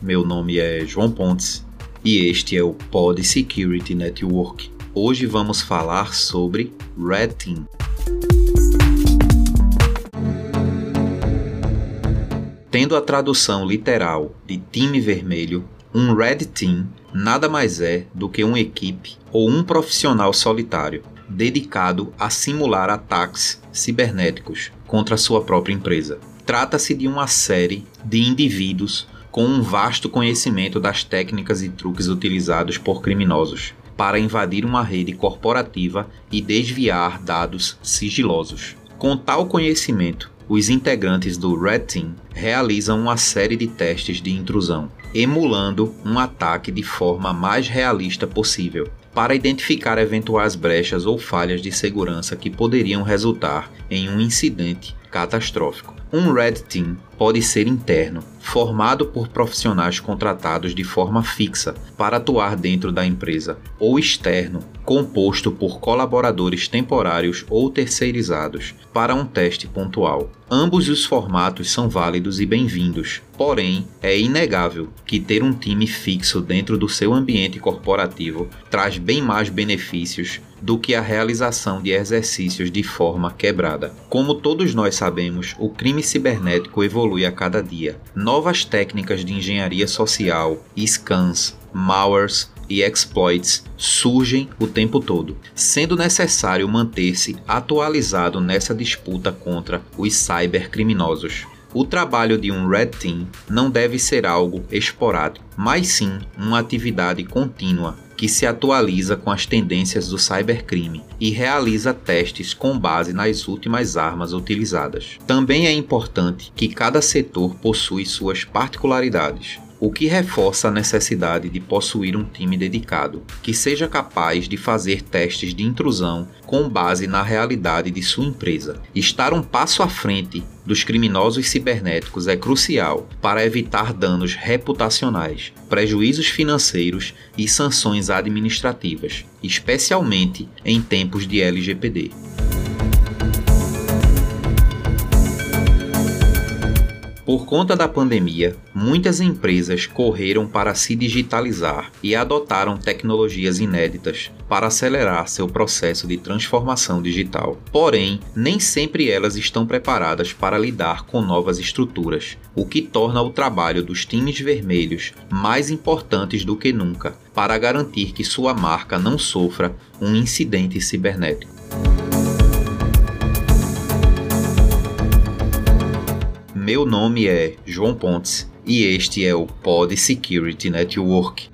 Meu nome é João Pontes e este é o Pod Security Network. Hoje vamos falar sobre Red Team. Tendo a tradução literal de time vermelho, um Red Team nada mais é do que uma equipe ou um profissional solitário dedicado a simular ataques cibernéticos contra sua própria empresa. Trata-se de uma série de indivíduos com um vasto conhecimento das técnicas e truques utilizados por criminosos para invadir uma rede corporativa e desviar dados sigilosos. Com tal conhecimento, os integrantes do Red Team realizam uma série de testes de intrusão, emulando um ataque de forma mais realista possível, para identificar eventuais brechas ou falhas de segurança que poderiam resultar em um incidente catastrófico. Um Red Team pode ser interno, formado por profissionais contratados de forma fixa para atuar dentro da empresa, ou externo, composto por colaboradores temporários ou terceirizados para um teste pontual. Ambos os formatos são válidos e bem-vindos, porém, é inegável que ter um time fixo dentro do seu ambiente corporativo traz bem mais benefícios do que a realização de exercícios de forma quebrada. Como todos nós sabemos, o crime cibernético evolui a cada dia. Novas técnicas de engenharia social, scans, malwares e exploits surgem o tempo todo, sendo necessário manter-se atualizado nessa disputa contra os cybercriminosos. O trabalho de um Red Team não deve ser algo esporádico, mas sim uma atividade contínua que se atualiza com as tendências do cybercrime e realiza testes com base nas últimas armas utilizadas. Também é importante que cada setor possui suas particularidades o que reforça a necessidade de possuir um time dedicado, que seja capaz de fazer testes de intrusão com base na realidade de sua empresa. Estar um passo à frente dos criminosos cibernéticos é crucial para evitar danos reputacionais, prejuízos financeiros e sanções administrativas, especialmente em tempos de LGPD. Por conta da pandemia, muitas empresas correram para se digitalizar e adotaram tecnologias inéditas para acelerar seu processo de transformação digital. Porém, nem sempre elas estão preparadas para lidar com novas estruturas, o que torna o trabalho dos times vermelhos mais importantes do que nunca para garantir que sua marca não sofra um incidente cibernético. Meu nome é João Pontes e este é o Pod Security Network.